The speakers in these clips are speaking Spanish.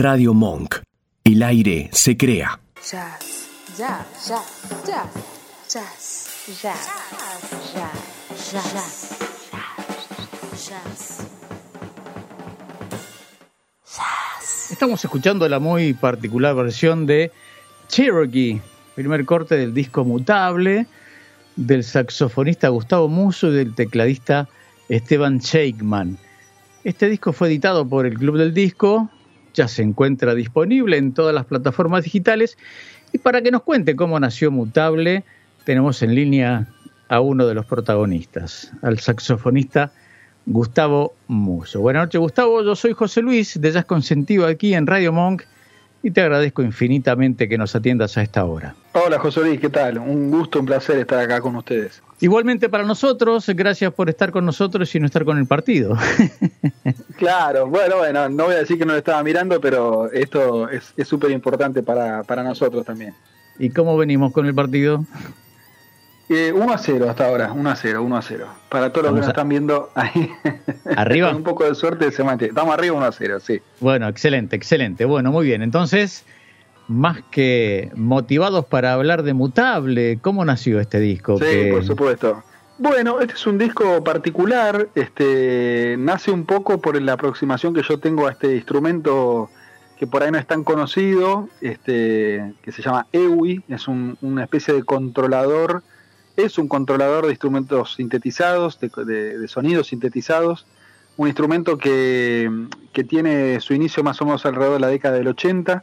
Radio Monk. El aire se crea. Jazz, jazz, jazz, jazz, jazz, jazz, jazz, jazz, jazz, jazz. Estamos escuchando la muy particular versión de Cherokee, primer corte del disco Mutable, del saxofonista Gustavo Muso y del tecladista Esteban Shakeman. Este disco fue editado por el Club del Disco, ya se encuentra disponible en todas las plataformas digitales y para que nos cuente cómo nació Mutable, tenemos en línea a uno de los protagonistas, al saxofonista Gustavo Muso. Buenas noches Gustavo, yo soy José Luis de Jazz Consentido aquí en Radio Monk y te agradezco infinitamente que nos atiendas a esta hora. Hola José Luis, ¿qué tal? Un gusto, un placer estar acá con ustedes. Igualmente para nosotros, gracias por estar con nosotros y no estar con el partido. claro, bueno, bueno, no voy a decir que no lo estaba mirando, pero esto es súper importante para, para nosotros también. ¿Y cómo venimos con el partido? Eh, 1 a 0 hasta ahora, 1 a 0, 1 a 0. Para todos los que nos están viendo ahí, ¿Arriba? con un poco de suerte se mantiene. Estamos arriba 1 a 0, sí. Bueno, excelente, excelente. Bueno, muy bien. Entonces, más que motivados para hablar de Mutable, ¿cómo nació este disco? Sí, Que- por supuesto. Bueno, este es un disco particular, este nace un poco por la aproximación que yo tengo a este instrumento que por ahí no es tan conocido, este, que se llama EWI, es un- una especie de controlador, es un controlador de instrumentos sintetizados, de, de- de sonidos sintetizados, un instrumento que, que tiene su inicio más o menos alrededor de la década del 80,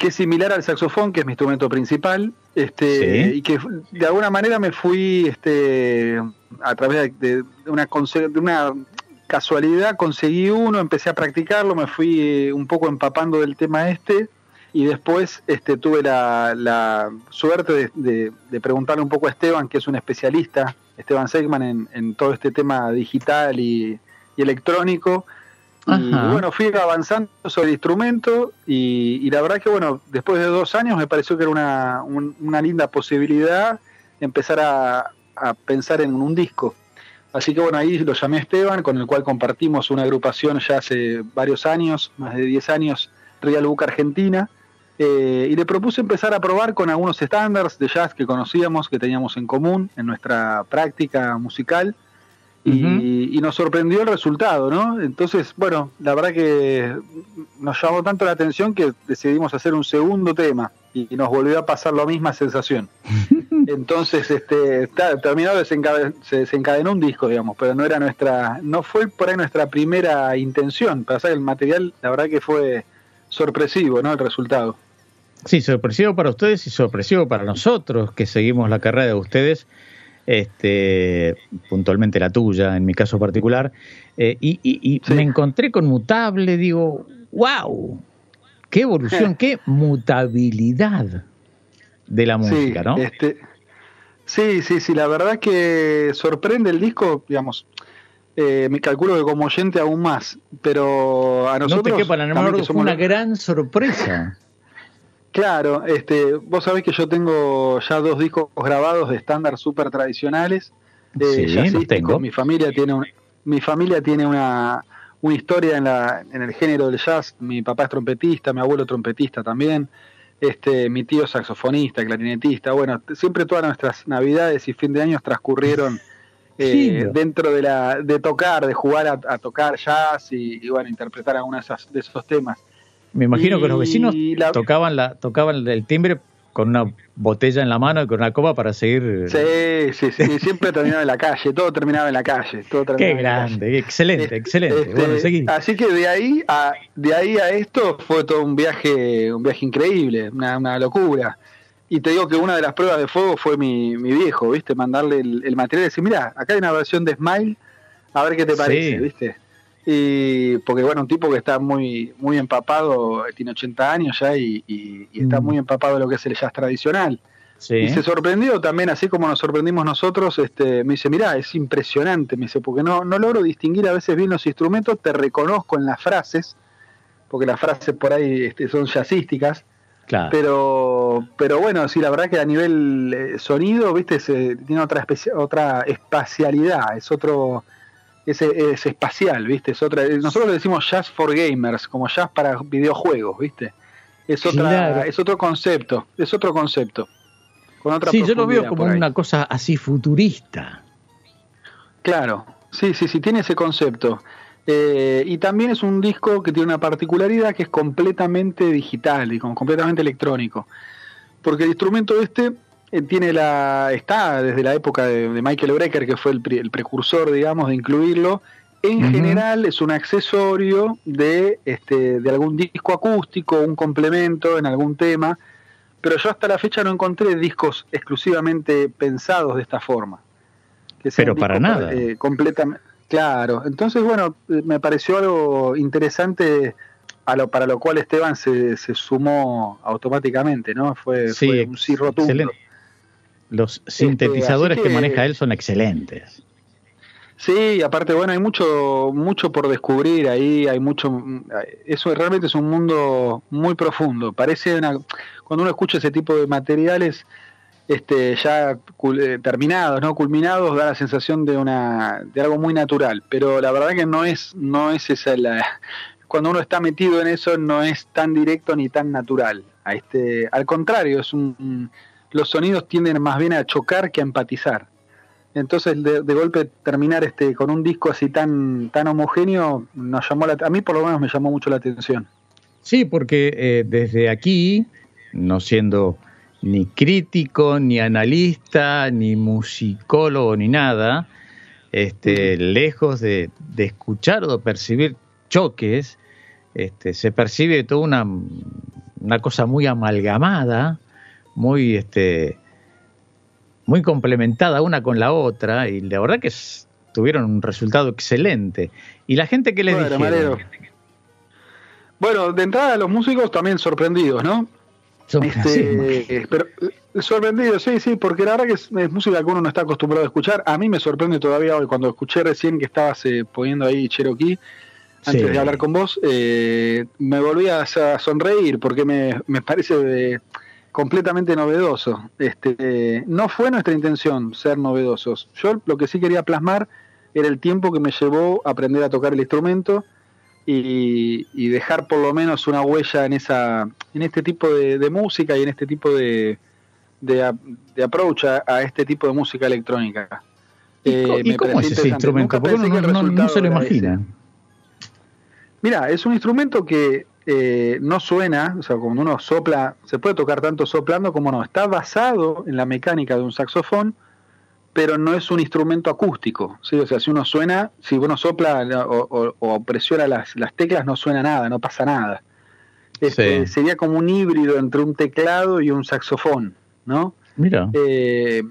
que es similar al saxofón, que es mi instrumento principal, este, Sí. y que de alguna manera me fui este, a través de, de una, de una casualidad, conseguí uno, empecé a practicarlo, me fui eh, un poco empapando del tema este, y después este, tuve la, la suerte de, de- de preguntarle un poco a Esteban, que es un especialista, Esteban Segman, en, en todo este tema digital y, y electrónico. Y, bueno, fui avanzando sobre el instrumento y, y la verdad que bueno, después de dos años me pareció que era una, un- una linda posibilidad empezar a, a pensar en un disco. Así que bueno, ahí lo llamé Esteban, con el cual compartimos una agrupación ya hace varios años, más de 10 años, Real Book Argentina, eh, y le propuse empezar a probar con algunos estándares de jazz que conocíamos, que teníamos en común en nuestra práctica musical, y, y nos sorprendió el resultado, ¿no? Entonces, bueno, la verdad que nos llamó tanto la atención que decidimos hacer un segundo tema y, y nos volvió a pasar la misma sensación. Entonces, este, ta- terminó, desencade- se desencadenó un disco, digamos, pero no era nuestra, no fue por ahí nuestra primera intención. Que el material, la verdad que fue sorpresivo, ¿no? El resultado. Sí, sorpresivo para ustedes y sorpresivo para nosotros que seguimos la carrera de ustedes, este, puntualmente la tuya, en mi caso particular. Eh, y y- y Sí. me encontré con Mutable, digo, wow, qué evolución, qué mutabilidad de la música, sí, ¿no? Este, sí, sí, sí, la verdad que sorprende el disco, digamos, eh, me calculo que como oyente aún más, pero a no nosotros... te quepa la menor que somos una gran sorpresa. Claro, este, vos sabés que yo tengo ya dos discos grabados de estándar súper tradicionales. eh, Sí, los jazzísticos. tengo. Mi familia tiene un- mi familia tiene una, una historia en, la, en el género del jazz. Mi papá es trompetista, mi abuelo trompetista también. Este, mi tío saxofonista, clarinetista. Bueno, siempre todas nuestras navidades y fin de años transcurrieron eh, dentro de la de tocar, de jugar a, a tocar jazz y, y, bueno, interpretar algunos de, esas- de esos temas. Me imagino que los vecinos la- tocaban, la, tocaban el timbre con una botella en la mano y con una copa para seguir. Sí, sí, sí, siempre terminaba en la calle, todo terminaba en la calle, todo terminaba Qué grande, excelente, Este, excelente. este, bueno, seguí. así que de ahí a de ahí a esto fue todo un viaje, un viaje increíble, una, una locura. Y te digo que una de las pruebas de fuego fue mi, mi viejo, ¿viste? Mandarle el, el material y decir, mira, acá hay una versión de Smile, a ver qué te parece, Sí. ¿viste? Y porque bueno, un tipo que está muy muy empapado, tiene 80 años ya y, y- y está Mm. muy empapado de lo que es el jazz tradicional. Sí. Y se sorprendió también, así como nos sorprendimos nosotros, este, me dice, mirá, es impresionante, me dice, porque no, no logro distinguir a veces bien los instrumentos, te reconozco en las frases, porque las frases por ahí este, son jazzísticas, Claro. pero pero bueno, sí, la verdad que a nivel eh, sonido, viste, se, tiene otra especia- otra espacialidad, es otro es, es espacial, ¿viste? Es otra, nosotros le decimos jazz for gamers, como jazz para videojuegos, ¿viste? Es otra, Claro. es otro concepto, es otro concepto. Con otra Sí, yo lo veo como una cosa así futurista. Claro, sí, sí, sí, tiene ese concepto. Eh, y también es un disco que tiene una particularidad que es completamente digital y completamente electrónico. Porque el instrumento este tiene la está desde la época de, de Michael Brecker, que fue el, pre- el precursor, digamos, de incluirlo. En general es un accesorio de, este, de algún disco acústico, un complemento en algún tema, pero yo hasta la fecha no encontré discos exclusivamente pensados de esta forma. Que Pero para nada. eh, completamente. Claro, entonces bueno, eh, me pareció algo interesante a lo, para lo cual Esteban se, se sumó automáticamente, ¿no? Fue, Sí, fue un sí rotundo. excelente. Los sintetizadores que... que- maneja él son excelentes. Sí, aparte, bueno, hay mucho, mucho por descubrir ahí, hay mucho, eso realmente es un mundo muy profundo. Parece una, cuando uno escucha ese tipo de materiales, este, ya eh, terminados, no culminados, da la sensación de una, de algo muy natural. Pero la verdad que no es, no es esa la, cuando uno está metido en eso, no es tan directo ni tan natural. A este, al contrario, es un, los sonidos tienden más bien a chocar que a empatizar. Entonces, de, de golpe terminar este con un disco así tan tan homogéneo nos llamó la, a mí por lo menos me llamó mucho la atención. Sí, porque eh, desde aquí, no siendo ni crítico, ni analista, ni musicólogo, ni nada, este, lejos de, escuchar o percibir choques, este, se percibe toda una cosa muy amalgamada, muy, este, muy complementada una con la otra, y la verdad que es- tuvieron un resultado excelente. Y la gente que les Bueno, dijeron. Bueno, de entrada los músicos también sorprendidos, ¿no? Este, sí, pero eh, sorprendidos, sí, sí, porque la verdad que es, es música que uno no está acostumbrado a escuchar. A mí me sorprende todavía hoy cuando escuché recién que estabas eh, poniendo ahí Cherokee antes Sí. de hablar con vos, eh, me volví a, a sonreír porque me, me parece eh, completamente novedoso. Este, no fue nuestra intención ser novedosos. Yo lo que sí quería plasmar era el tiempo que me llevó a aprender a tocar el instrumento y, y dejar por lo menos una huella en esa en este tipo de, de música y en este tipo de, de, a- de approach a, a este tipo de música electrónica. ¿Y, Eh, y me cómo es ese instrumento? Porque no, no- se lo imagina. Mira, es un instrumento que eh, no suena, o sea, cuando uno sopla, se puede tocar tanto soplando como no. Está basado en la mecánica de un saxofón, pero no es un instrumento acústico. ¿sí? O sea, si uno suena, si uno sopla o, o- o presiona las, las teclas, no suena nada, no pasa nada. Este, Sí. Sería como un híbrido entre un teclado y un saxofón, ¿no? Mira, Eh,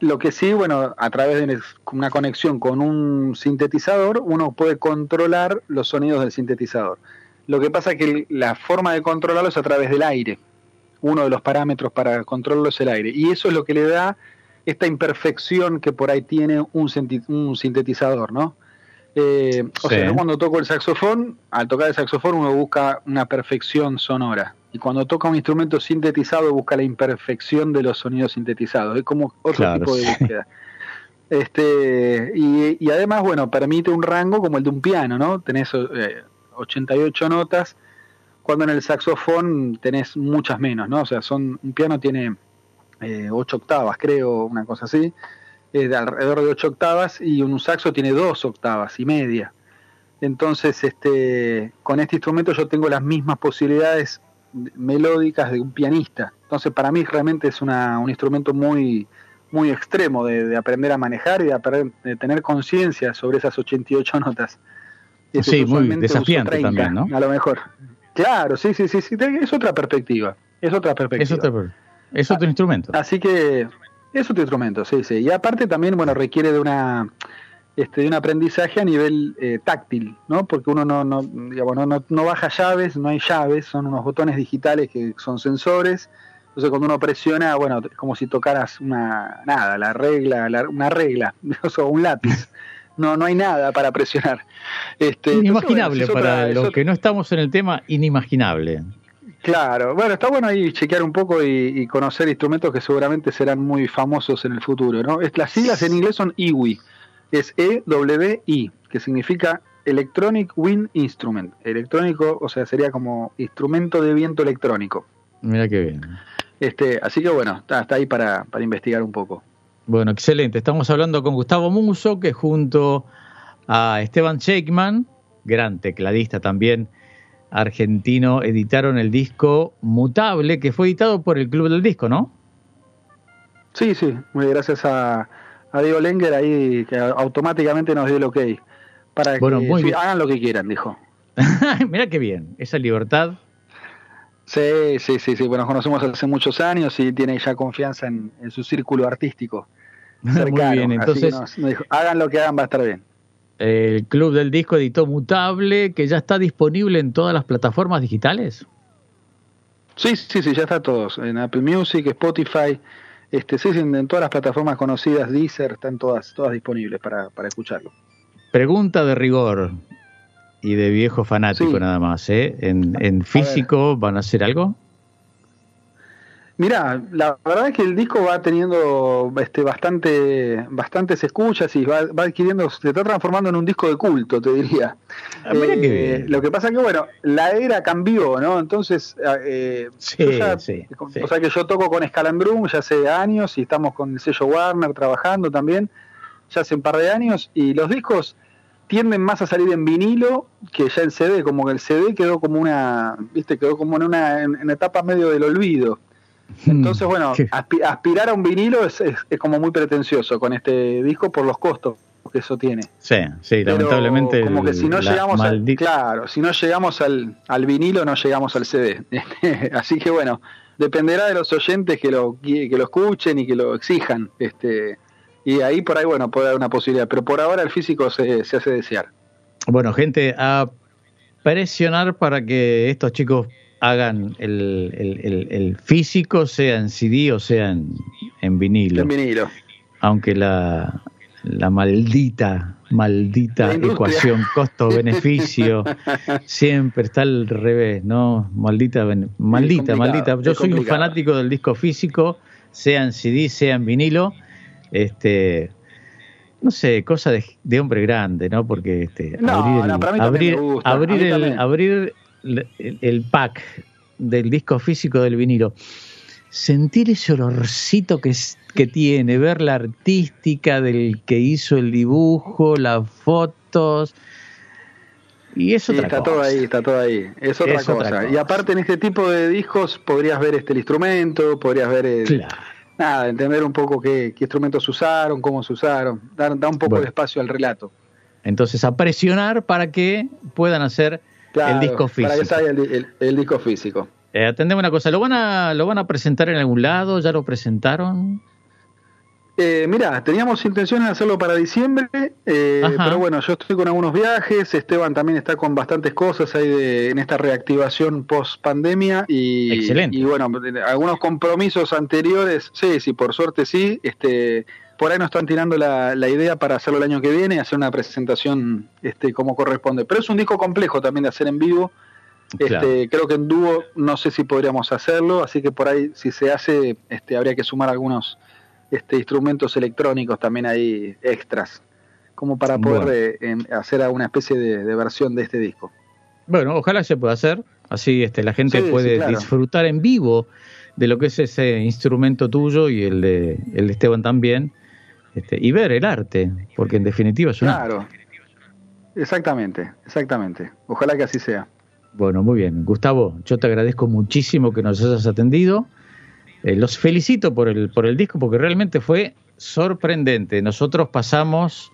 lo que sí, bueno, a través de una conexión con un sintetizador, uno puede controlar los sonidos del sintetizador. Lo que pasa es que la forma de controlarlo es a través del aire. Uno de los parámetros para controlarlo es el aire. Y eso es lo que le da esta imperfección que por ahí tiene un, un sintetizador, ¿no? Eh, o Sí. sea, yo cuando toco el saxofón, al tocar el saxofón uno busca una perfección sonora. Y cuando toca un instrumento sintetizado busca la imperfección de los sonidos sintetizados. Es como otro Claro, tipo de sí. búsqueda. Este, y, y además, bueno, permite un rango como el de un piano, ¿no? Tenés eh, 88 notas, cuando en el saxofón tenés muchas menos, ¿no? O sea, son un piano tiene eh, 8 octavas, creo, una cosa así, eh, de alrededor de 8 octavas, y un saxo tiene 2 octavas y media. Entonces, este, con este instrumento yo tengo las mismas posibilidades melódicas de un pianista. Entonces, para mí realmente es una, un instrumento muy, muy extremo de, de aprender a manejar y de, aprender- de tener conciencia sobre esas 88 notas. Sí, muy desafiante también, ¿no? A lo mejor. Claro, sí, sí, sí, sí, es otra perspectiva. Es otra perspectiva. es otro, es otro instrumento. Así que es otro instrumento, sí, sí. Y aparte también, bueno, requiere de una este, de un aprendizaje a nivel eh, táctil, ¿no? Porque uno no, no, digamos, no, no, no baja llaves, no hay llaves, son unos botones digitales que son sensores. Entonces cuando uno presiona, bueno, es como si tocaras una nada, la regla, la- una regla, o sea, un lápiz. No, no hay nada para presionar. Este, entonces, Inimaginable bueno, es otra- para los otra- que no estamos en el tema, inimaginable. Claro, bueno, está bueno ahí chequear un poco y, y conocer instrumentos que seguramente serán muy famosos en el futuro, ¿no? Las siglas en inglés son IWI, es EWI, que significa Electronic Wind Instrument. Electrónico, o sea, sería como instrumento de viento electrónico. Mira qué bien. Este, así que bueno, está, está ahí para, para investigar un poco. Bueno, excelente. Estamos hablando con Gustavo Muso, que junto a Esteban Shakeman, gran tecladista también argentino, editaron el disco Mutable, que fue editado por el Club del Disco, ¿no? Sí, sí, muy gracias a, a Diego Lenger ahí, que automáticamente nos dio el ok. Para Bueno, que sí, hagan lo que quieran, dijo. Mira qué bien, esa libertad. Sí, sí, sí, sí, bueno, nos conocemos hace muchos años y tiene ya confianza en, en su círculo artístico. cercano. Muy bien, entonces nos- nos dijo, hagan lo que hagan, va a estar bien. el Club del Disco editó Mutable, que ya está disponible en todas las plataformas digitales. Sí, sí, sí, ya está todos. En Apple Music, Spotify, este, sí, en, todas las plataformas conocidas, Deezer, están todas, todas disponibles para, para escucharlo. Pregunta de rigor y de viejo fanático Sí. nada más, ¿eh? ¿En, en físico van a hacer algo? Mirá, la verdad es que el disco va teniendo este, bastante, bastantes escuchas y va, va adquiriendo, se está transformando en un disco de culto, te diría. Ah, Eh, bien. Lo que pasa que, bueno, la era cambió, ¿no? Entonces, eh, Sí, ya- sí, o sí. sea que yo toco con Scalandrum ya hace años y estamos con el sello Warner trabajando también, ya hace un par de años, y los discos tienden más a salir en vinilo que ya en CD, como que el CD quedó como una, viste, quedó como en una en, en etapa medio del olvido. Entonces, bueno, aspi- aspirar a un vinilo es, es, es como muy pretencioso con este disco por los costos que eso tiene. Sí, sí, Pero lamentablemente. como que si no llegamos al, claro, si no llegamos al, al vinilo, no llegamos al CD. Así que bueno, dependerá de los oyentes que lo, que lo escuchen y que lo exijan. Este, y ahí por ahí, bueno, puede haber una posibilidad. Pero por ahora el físico se, se hace desear. Bueno, gente, a presionar para que estos chicos hagan el, el- el- el físico, sea en CD o sea en, en vinilo. En vinilo. Aunque la, la maldita, maldita La ecuación costo-beneficio siempre está al revés, ¿no? Maldita, maldita, maldita. Yo soy un fanático del disco físico, sea en CD, sea en vinilo. Este, no sé, cosa de, de hombre grande, ¿no? Porque este, No, abrir, no, para mí abrir, me gusta, a abrir mí el, abrir el, el pack del disco físico del vinilo, sentir ese olorcito que, es- que tiene, ver la artística del que hizo el dibujo, las fotos. Y es Sí, está cosa. todo ahí, está todo ahí. Es otra, Es otra cosa. Y aparte en este tipo de discos podrías ver este el instrumento, podrías ver el, Claro. nada, entender un poco qué, qué instrumentos usaron, cómo se usaron, dar, dar un poco Bueno. de espacio al relato. Entonces, a presionar para que puedan hacer Claro, el disco Para que físico. salga el, el- el disco físico. Eh, atendeme una cosa, ¿lo van, a, ¿lo van a presentar en algún lado? ¿Ya lo presentaron? Eh, mira, teníamos intenciones de hacerlo para diciembre, eh, pero bueno, yo estoy con algunos viajes, Esteban también está con bastantes cosas ahí de, en esta reactivación post pandemia y, Excelente. y bueno, algunos compromisos anteriores, sí, sí, por suerte sí, este, por ahí nos están tirando la, la idea para hacerlo el año que viene, hacer una presentación este, como corresponde, pero es un disco complejo también de hacer en vivo, Claro. este, creo que en dúo no sé si podríamos hacerlo, así que por ahí si se hace, este, habría que sumar algunos este, instrumentos electrónicos también ahí extras, como para poder Bueno. eh, em, hacer alguna especie de, de versión de este disco. Bueno, ojalá se pueda hacer. Así este, la gente Sí, sí, puede claro. disfrutar en vivo de lo que es ese instrumento tuyo y el de, el de Esteban también. Este, y ver el arte, porque en definitiva es un arte. Claro, exactamente, exactamente. Ojalá que así sea. Bueno, muy bien. Gustavo, yo te agradezco muchísimo que nos hayas atendido. Eh, los felicito por el, por el disco porque realmente fue sorprendente. Nosotros pasamos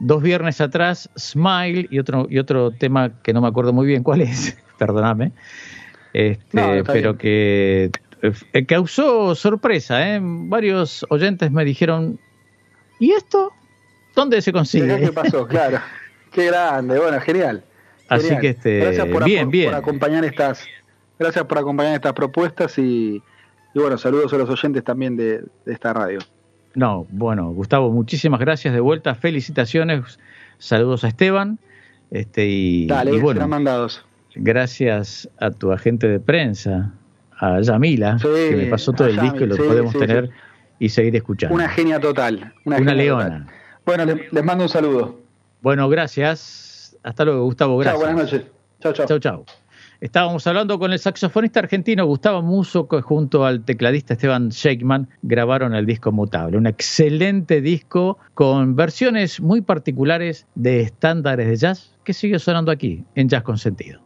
dos viernes atrás Smile y otro, y otro tema que no me acuerdo muy bien cuál es, perdóname, este, No, pero que eh, causó sorpresa. ¿eh? Varios oyentes me dijeron, ¿y esto? ¿Dónde se ¿Y acá consigue? ¿Qué pasó? Claro. Qué grande, bueno, genial. Así Genial. que, este, gracias por, bien, por- bien. por acompañar estas, gracias por acompañar estas propuestas y, y bueno, saludos a los oyentes también de, de esta radio. No, bueno, Gustavo, muchísimas gracias de vuelta, felicitaciones, saludos a Esteban, este y, Dale, y serán bueno, mandados. gracias a tu agente de prensa, a Yamila, Sí, que me pasó todo el disco y lo sí, podemos sí, tener y seguir escuchando. Una genia total. Una, Una genia leona. total. Bueno, les, les mando un saludo. Bueno, gracias. Hasta luego, Gustavo. Gracias. Chao, buenas noches. Chao, chao. Chau, chau. Estábamos hablando con el saxofonista argentino Gustavo Muso, que junto al tecladista Esteban Shakeman grabaron el disco Mutable. Un excelente disco con versiones muy particulares de estándares de jazz que sigue sonando aquí en Jazz con Sentido.